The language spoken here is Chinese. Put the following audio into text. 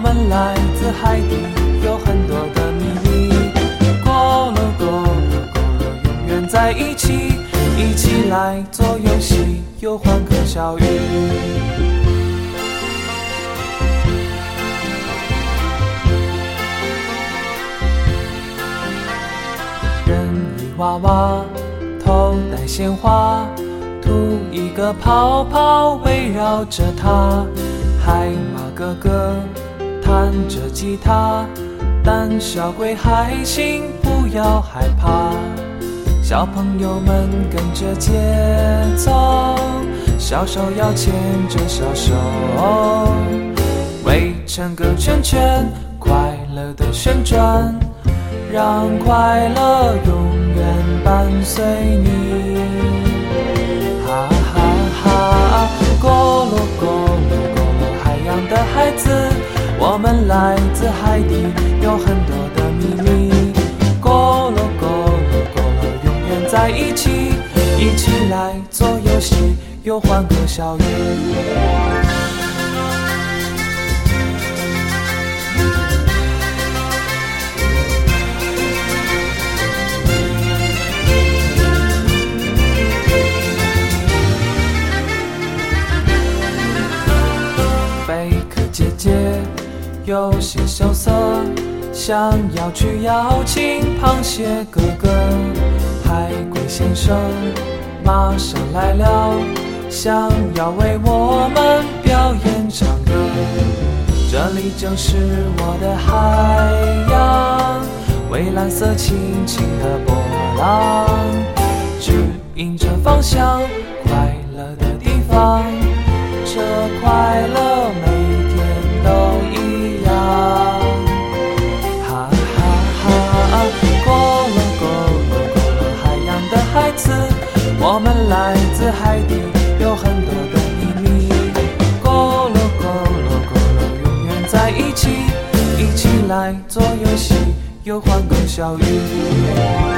我们来自海底有很多的秘密咕噜咕噜咕噜永远在一起一起来做游戏又欢歌笑语人鱼娃娃头戴鲜花吐一个泡泡围绕着它海马哥哥弹着吉他，胆小鬼海星不要害怕。小朋友们跟着节奏，小手要牵着小手，围成个圈圈，快乐的旋转，让快乐永远伴随你。哈哈哈，咕噜咕噜咕噜，海洋的孩子，我们来自海底，有很多的秘密。咕噜咕噜咕噜，永远在一起，一起来做游戏，又欢歌笑语。有些羞涩，想要去邀请螃蟹哥哥。海龟先生马上来了，想要为我们表演唱歌。这里就是我的海洋，蔚蓝色轻轻的波浪，指引着方向，快乐的地方。这快乐我们来自海底，有很多的秘密。咕噜咕噜咕噜，永远在一起，一起来做游戏，又欢歌笑语。